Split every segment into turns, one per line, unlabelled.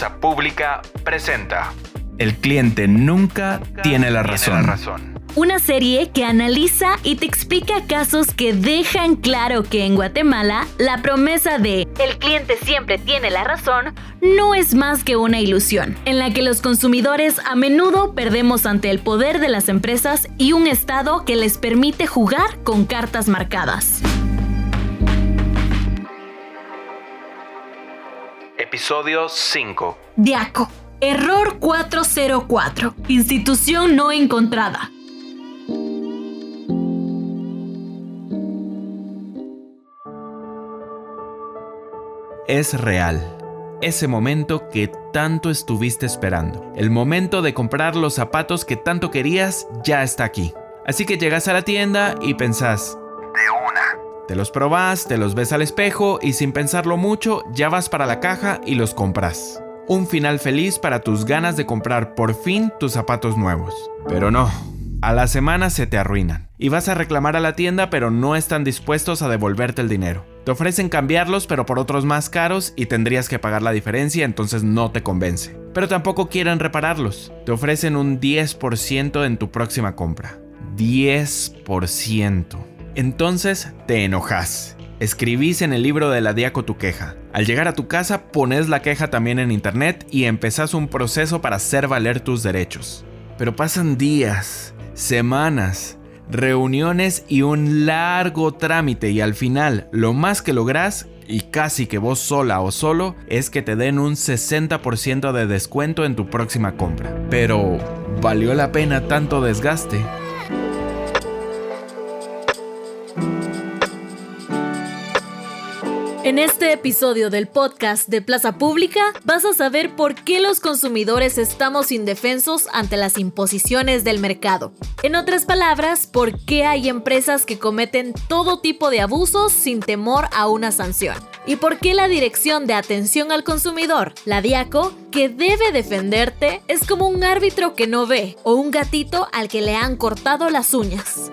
Plaza Pública presenta.
El cliente nunca tiene la razón.
Una serie que analiza y te explica casos que dejan claro que en Guatemala la promesa de el cliente siempre tiene la razón no es más que una ilusión, en la que los consumidores a menudo perdemos ante el poder de las empresas y un Estado que les permite jugar con cartas marcadas.
Episodio 5.
Diaco. Error 404. Institución no encontrada.
Es real. Ese momento que tanto estuviste esperando. El momento de comprar los zapatos que tanto querías ya está aquí. Así que llegas a la tienda y pensás, te los probas, te los ves al espejo y sin pensarlo mucho ya vas para la caja y los compras. Un final feliz para tus ganas de comprar por fin tus zapatos nuevos. Pero no, a la semana se te arruinan. Y vas a reclamar a la tienda pero no están dispuestos a devolverte el dinero. Te ofrecen cambiarlos pero por otros más caros y tendrías que pagar la diferencia entonces no te convence. Pero tampoco quieren repararlos. Te ofrecen un 10% en tu próxima compra. 10%. Entonces te enojas. Escribís en el libro de la Diaco tu queja. Al llegar a tu casa pones la queja también en internet y empezás un proceso para hacer valer tus derechos. Pero pasan días, semanas, reuniones y un largo trámite y al final lo más que lográs y casi que vos sola o solo es que te den un 60% de descuento en tu próxima compra. Pero, ¿valió la pena tanto desgaste?
En este episodio del podcast de Plaza Pública vas a saber por qué los consumidores estamos indefensos ante las imposiciones del mercado. En otras palabras, por qué hay empresas que cometen todo tipo de abusos sin temor a una sanción. Y por qué la Dirección de Atención al Consumidor, la DIACO, que debe defenderte, es como un árbitro que no ve o un gatito al que le han cortado las uñas.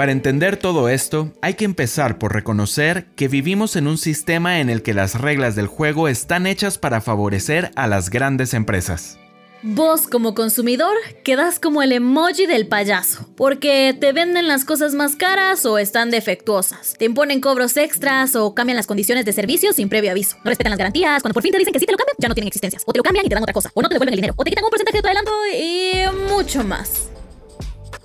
Para entender todo esto, hay que empezar por reconocer que vivimos en un sistema en el que las reglas del juego están hechas para favorecer a las grandes empresas.
Vos como consumidor quedas como el emoji del payaso, porque te venden las cosas más caras o están defectuosas, te imponen cobros extras o cambian las condiciones de servicio sin previo aviso, no respetan las garantías, cuando por fin te dicen que sí te lo cambian, ya no tienen existencias, o te lo cambian y te dan otra cosa, o no te devuelven el dinero, o te quitan un porcentaje de tu adelanto y mucho más.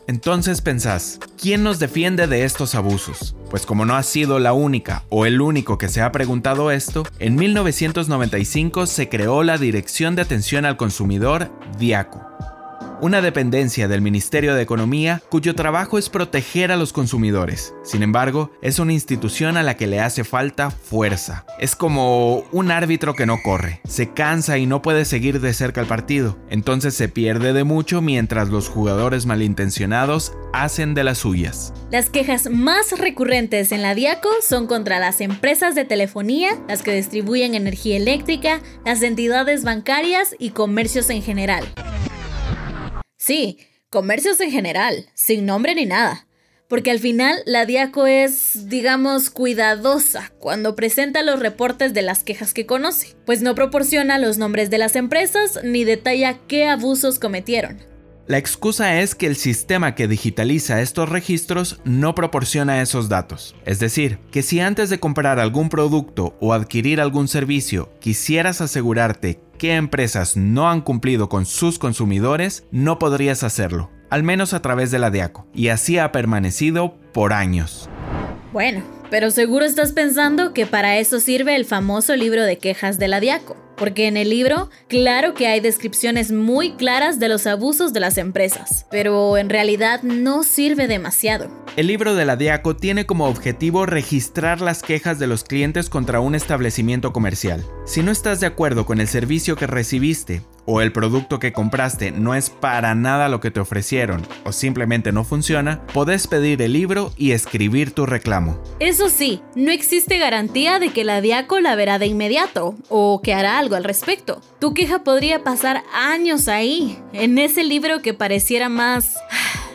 Entonces pensás, ¿quién nos defiende de estos abusos? Pues como no ha sido la única o el único que se ha preguntado esto, en 1995 se creó la Dirección de Atención al Consumidor, DIACO una dependencia del Ministerio de Economía cuyo trabajo es proteger a los consumidores. Sin embargo, es una institución a la que le hace falta fuerza. Es como un árbitro que no corre, se cansa y no puede seguir de cerca el partido, entonces se pierde de mucho mientras los jugadores malintencionados hacen de las suyas.
Las quejas más recurrentes en la Diaco son contra las empresas de telefonía, las que distribuyen energía eléctrica, las entidades bancarias y comercios en general. Sí, comercios en general, sin nombre ni nada. Porque al final la Diaco es, digamos, cuidadosa cuando presenta los reportes de las quejas que conoce, pues no proporciona los nombres de las empresas ni detalla qué abusos cometieron.
La excusa es que el sistema que digitaliza estos registros no proporciona esos datos. Es decir, que si antes de comprar algún producto o adquirir algún servicio quisieras asegurarte qué empresas no han cumplido con sus consumidores, no podrías hacerlo, al menos a través de la DIACO, y así ha permanecido por años.
Bueno, pero seguro estás pensando que para eso sirve el famoso libro de quejas de la DIACO. Porque en el libro, claro que hay descripciones muy claras de los abusos de las empresas, pero en realidad no sirve demasiado.
El libro de la Diaco tiene como objetivo registrar las quejas de los clientes contra un establecimiento comercial. Si no estás de acuerdo con el servicio que recibiste o el producto que compraste no es para nada lo que te ofrecieron o simplemente no funciona, podés pedir el libro y escribir tu reclamo.
Eso sí, no existe garantía de que la Diaco la verá de inmediato o que hará algo al respecto. Tu queja podría pasar años ahí, en ese libro que pareciera más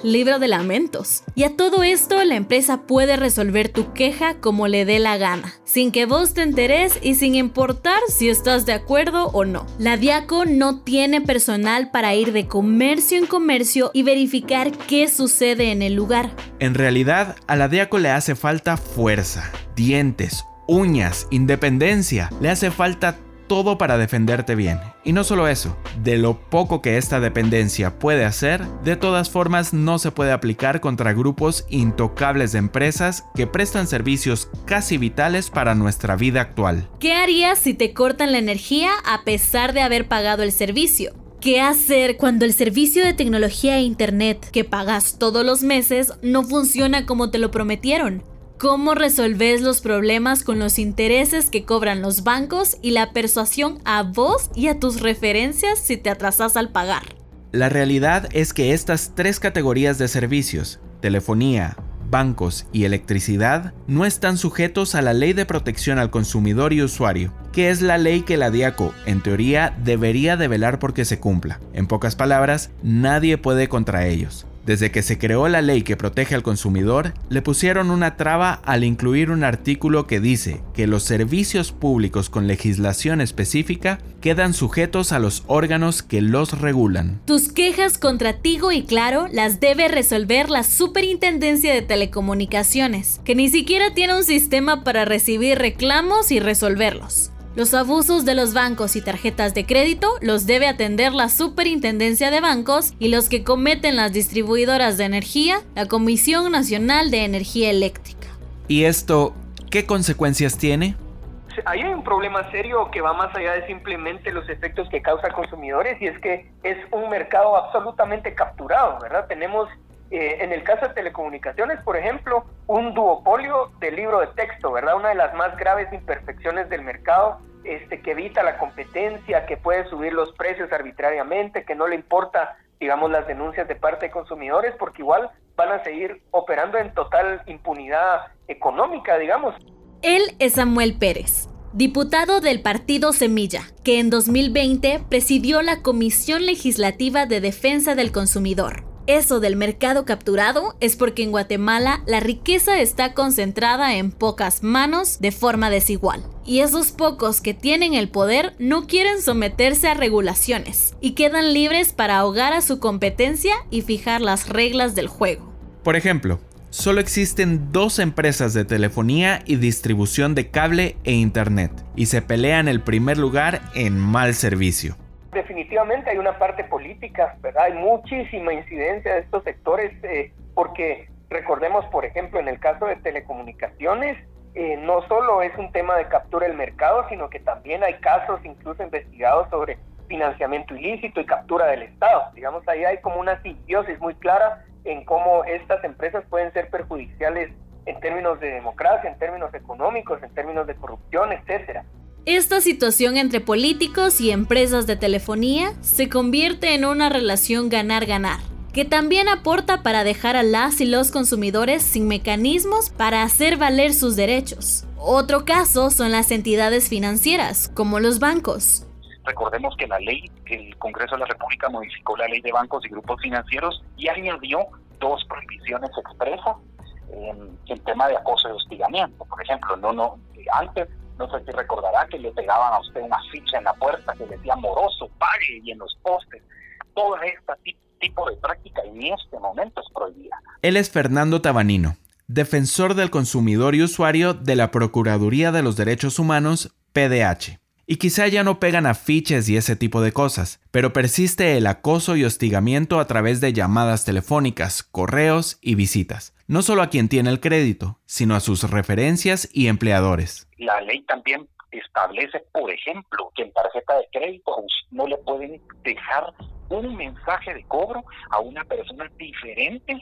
libro de lamentos. Y a todo esto, la empresa puede resolver tu queja como le dé la gana, sin que vos te enteres y sin importar si estás de acuerdo o no. La Diaco no tiene personal para ir de comercio en comercio y verificar qué sucede en el lugar.
En realidad, a la Diaco le hace falta fuerza, dientes, uñas, independencia. Le hace falta todo para defenderte bien. Y no solo eso, de lo poco que esta dependencia puede hacer, de todas formas no se puede aplicar contra grupos intocables de empresas que prestan servicios casi vitales para nuestra vida actual.
¿Qué harías si te cortan la energía a pesar de haber pagado el servicio? ¿Qué hacer cuando el servicio de tecnología e internet que pagas todos los meses no funciona como te lo prometieron? Cómo resolves los problemas con los intereses que cobran los bancos y la persuasión a vos y a tus referencias si te atrasas al pagar.
La realidad es que estas tres categorías de servicios, telefonía, bancos y electricidad, no están sujetos a la ley de protección al consumidor y usuario, que es la ley que la DIACO, en teoría, debería de velar porque se cumpla. En pocas palabras, nadie puede contra ellos. Desde que se creó la ley que protege al consumidor, le pusieron una traba al incluir un artículo que dice que los servicios públicos con legislación específica quedan sujetos a los órganos que los regulan.
Tus quejas contra Tigo y Claro las debe resolver la Superintendencia de Telecomunicaciones, que ni siquiera tiene un sistema para recibir reclamos y resolverlos. Los abusos de los bancos y tarjetas de crédito los debe atender la Superintendencia de Bancos y los que cometen las distribuidoras de energía, la Comisión Nacional de Energía Eléctrica.
¿Y esto qué consecuencias tiene?
Ahí hay un problema serio que va más allá de simplemente los efectos que causa consumidores y es que es un mercado absolutamente capturado, ¿verdad? Tenemos eh, en el caso de telecomunicaciones, por ejemplo, un duopolio del libro de texto, ¿verdad? Una de las más graves imperfecciones del mercado, este, que evita la competencia, que puede subir los precios arbitrariamente, que no le importa, digamos, las denuncias de parte de consumidores, porque igual van a seguir operando en total impunidad económica, digamos.
Él es Samuel Pérez, diputado del partido Semilla, que en 2020 presidió la Comisión Legislativa de Defensa del Consumidor eso del mercado capturado es porque en Guatemala la riqueza está concentrada en pocas manos de forma desigual. Y esos pocos que tienen el poder no quieren someterse a regulaciones y quedan libres para ahogar a su competencia y fijar las reglas del juego.
Por ejemplo, solo existen dos empresas de telefonía y distribución de cable e internet, y se pelean el primer lugar en mal servicio.
Definitivamente hay una parte política, ¿verdad? Hay muchísima incidencia de estos sectores, eh, porque recordemos, por ejemplo, en el caso de telecomunicaciones, eh, no solo es un tema de captura del mercado, sino que también hay casos incluso investigados sobre financiamiento ilícito y captura del Estado. Digamos, ahí hay como una simbiosis muy clara en cómo estas empresas pueden ser perjudiciales en términos de democracia, en términos económicos, en términos de corrupción, etcétera.
Esta situación entre políticos y empresas de telefonía se convierte en una relación ganar-ganar, que también aporta para dejar a las y los consumidores sin mecanismos para hacer valer sus derechos. Otro caso son las entidades financieras, como los bancos.
Recordemos que la ley, el Congreso de la República modificó la ley de bancos y grupos financieros y añadió dos prohibiciones expresas en el tema de acoso y hostigamiento. Por ejemplo, no, no, antes no sé si recordará que le pegaban a usted una ficha en la puerta que decía moroso, pague y en los postes. Todo este tipo de práctica en este momento es prohibida.
Él es Fernando Tabanino, defensor del consumidor y usuario de la Procuraduría de los Derechos Humanos, PDH. Y quizá ya no pegan afiches y ese tipo de cosas, pero persiste el acoso y hostigamiento a través de llamadas telefónicas, correos y visitas, no solo a quien tiene el crédito, sino a sus referencias y empleadores.
La ley también establece, por ejemplo, que en tarjeta de crédito no le pueden dejar un mensaje de cobro a una persona diferente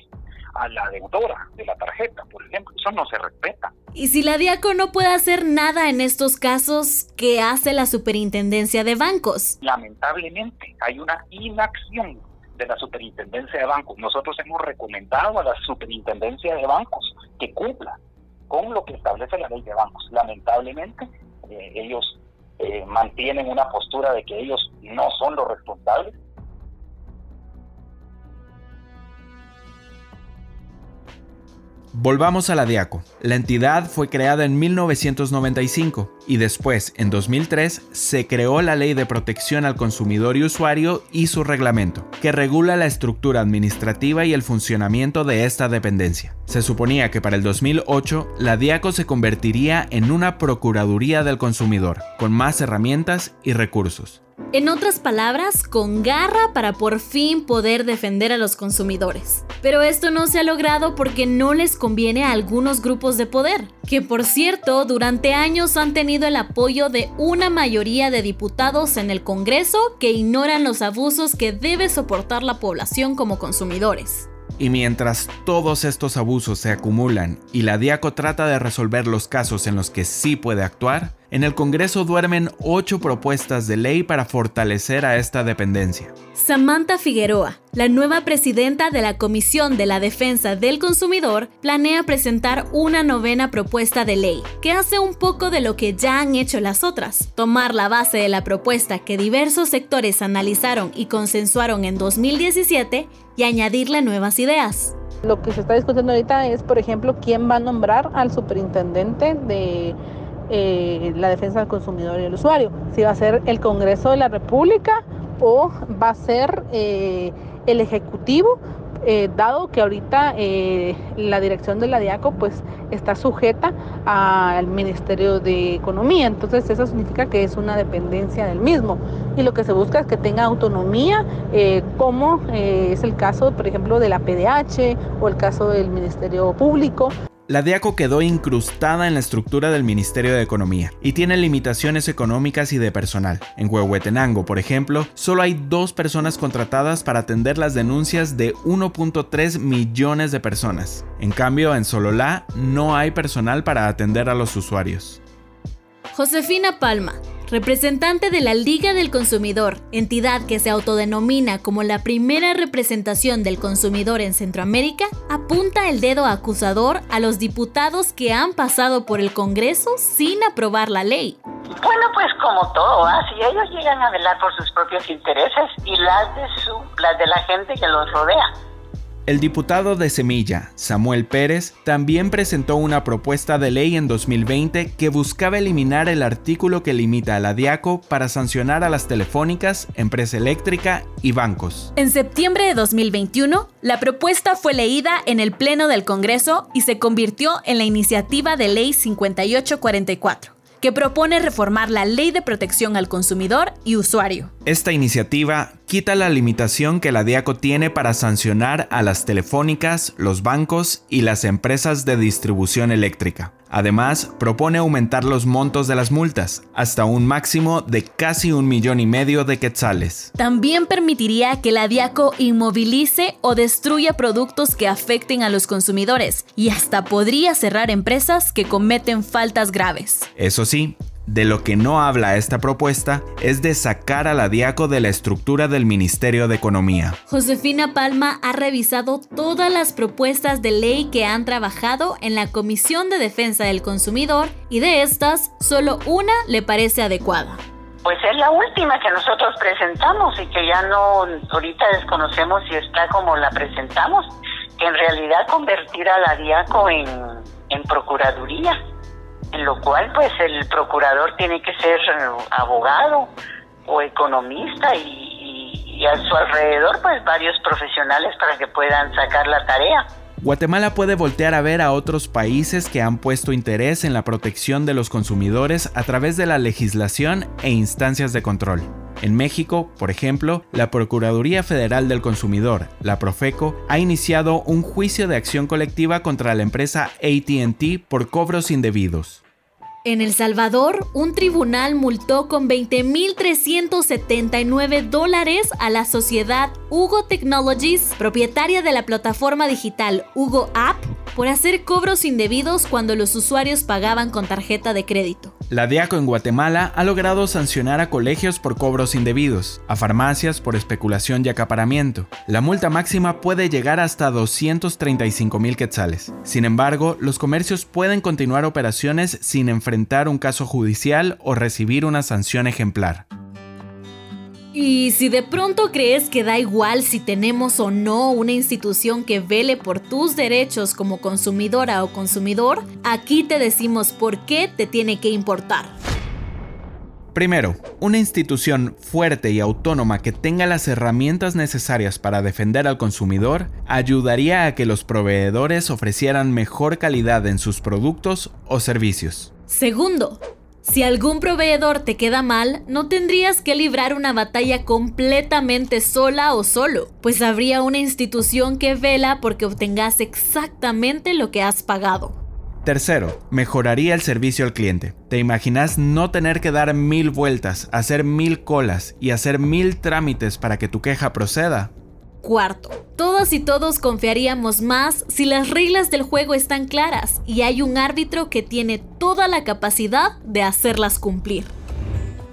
a la deudora de la tarjeta, por ejemplo. Eso no se respeta.
Y si la DIACO no puede hacer nada en estos casos, ¿qué hace la Superintendencia de Bancos?
Lamentablemente, hay una inacción de la Superintendencia de Bancos. Nosotros hemos recomendado a la Superintendencia de Bancos que cumpla con lo que establece la ley de bancos. Lamentablemente, eh, ellos eh, mantienen una postura de que ellos no son los responsables
Volvamos a la Diaco. La entidad fue creada en 1995 y después, en 2003, se creó la Ley de Protección al Consumidor y Usuario y su reglamento, que regula la estructura administrativa y el funcionamiento de esta dependencia. Se suponía que para el 2008 la Diaco se convertiría en una Procuraduría del Consumidor, con más herramientas y recursos.
En otras palabras, con garra para por fin poder defender a los consumidores. Pero esto no se ha logrado porque no les conviene a algunos grupos de poder, que por cierto durante años han tenido el apoyo de una mayoría de diputados en el Congreso que ignoran los abusos que debe soportar la población como consumidores.
Y mientras todos estos abusos se acumulan y la Diaco trata de resolver los casos en los que sí puede actuar, en el Congreso duermen ocho propuestas de ley para fortalecer a esta dependencia.
Samantha Figueroa, la nueva presidenta de la Comisión de la Defensa del Consumidor, planea presentar una novena propuesta de ley, que hace un poco de lo que ya han hecho las otras, tomar la base de la propuesta que diversos sectores analizaron y consensuaron en 2017 y añadirle nuevas ideas.
Lo que se está discutiendo ahorita es, por ejemplo, quién va a nombrar al superintendente de eh, la defensa del consumidor y el usuario. Si va a ser el Congreso de la República o va a ser eh, el Ejecutivo, eh, dado que ahorita la dirección de la DIACO pues está sujeta al Ministerio de Economía, entonces eso significa que es una dependencia del mismo y lo que se busca es que tenga autonomía, como es el caso, por ejemplo, de la PDH o el caso del Ministerio Público.
La DIACO quedó incrustada en la estructura del Ministerio de Economía y tiene limitaciones económicas y de personal. En Huehuetenango, por ejemplo, solo hay dos personas contratadas para atender las denuncias de 1.3 millones de personas. En cambio, en Sololá no hay personal para atender a los usuarios.
Josefina Palma, representante de la Liga del Consumidor, entidad que se autodenomina como la primera representación del consumidor en Centroamérica, apunta el dedo acusador a los diputados que han pasado por el Congreso sin aprobar la ley.
Bueno, pues como todo, si ellos llegan a velar por sus propios intereses y las de, su, las de la gente que los rodea.
El diputado de Semilla, Samuel Pérez, también presentó una propuesta de ley en 2020 que buscaba eliminar el artículo que limita a la DIACO para sancionar a las telefónicas, empresa eléctrica y bancos.
En septiembre de 2021, la propuesta fue leída en el Pleno del Congreso y se convirtió en la iniciativa de ley 5844 que propone reformar la Ley de Protección al Consumidor y Usuario.
Esta iniciativa quita la limitación que la DIACO tiene para sancionar a las telefónicas, los bancos y las empresas de distribución eléctrica. Además, propone aumentar los montos de las multas hasta un máximo de casi un millón y medio de quetzales.
También permitiría que la DIACO inmovilice o destruya productos que afecten a los consumidores y hasta podría cerrar empresas que cometen faltas graves.
Eso sí, de lo que no habla esta propuesta es de sacar a la DIACO de la estructura del Ministerio de Economía.
Josefina Palma ha revisado todas las propuestas de ley que han trabajado en la Comisión de Defensa del Consumidor y de estas, solo una le parece adecuada.
Pues es la última que nosotros presentamos y que ya no, ahorita desconocemos si está como la presentamos, que en realidad convertir a la DIACO en, en Procuraduría en lo cual pues el procurador tiene que ser eh, abogado o economista y, a su alrededor pues varios profesionales para que puedan sacar la tarea.
Guatemala puede voltear a ver a otros países que han puesto interés en la protección de los consumidores a través de la legislación e instancias de control. En México, por ejemplo, la Procuraduría Federal del Consumidor, la Profeco, ha iniciado un juicio de acción colectiva contra la empresa ATT por cobros indebidos.
En El Salvador, un tribunal multó con 20.379 dólares a la sociedad Hugo Technologies, propietaria de la plataforma digital Hugo App, por hacer cobros indebidos cuando los usuarios pagaban con tarjeta de crédito.
La DIACO en Guatemala ha logrado sancionar a colegios por cobros indebidos, a farmacias por especulación y acaparamiento. La multa máxima puede llegar hasta 235 mil quetzales. Sin embargo, los comercios pueden continuar operaciones sin enfrentar un caso judicial o recibir una sanción ejemplar.
Y si de pronto crees que da igual si tenemos o no una institución que vele por tus derechos como consumidora o consumidor, aquí te decimos por qué te tiene que importar.
Primero, una institución fuerte y autónoma que tenga las herramientas necesarias para defender al consumidor ayudaría a que los proveedores ofrecieran mejor calidad en sus productos o servicios.
Segundo, si algún proveedor te queda mal, no tendrías que librar una batalla completamente sola o solo, pues habría una institución que vela porque obtengas exactamente lo que has pagado.
Tercero, mejoraría el servicio al cliente. ¿Te imaginas no tener que dar mil vueltas, hacer mil colas y hacer mil trámites para que tu queja proceda?
Cuarto, todos y todos confiaríamos más si las reglas del juego están claras y hay un árbitro que tiene toda la capacidad de hacerlas cumplir.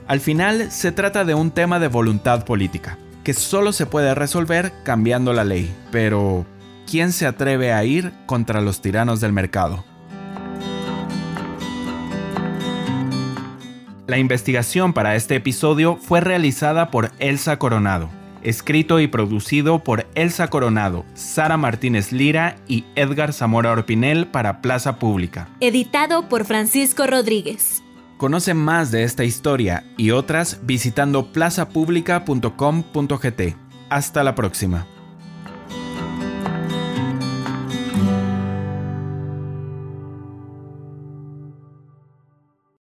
Al final, se trata de un tema de voluntad política, que solo se puede resolver cambiando la ley. Pero, ¿quién se atreve a ir contra los tiranos del mercado? La investigación para este episodio fue realizada por Elsa Coronado, escrito y producido por Elsa Coronado, Sara Martínez Lira y Edgar Zamora Orpinel para Plaza Pública.
Editado por Francisco Rodríguez.
Conoce más de esta historia y otras visitando plazapublica.com.gt. Hasta la próxima.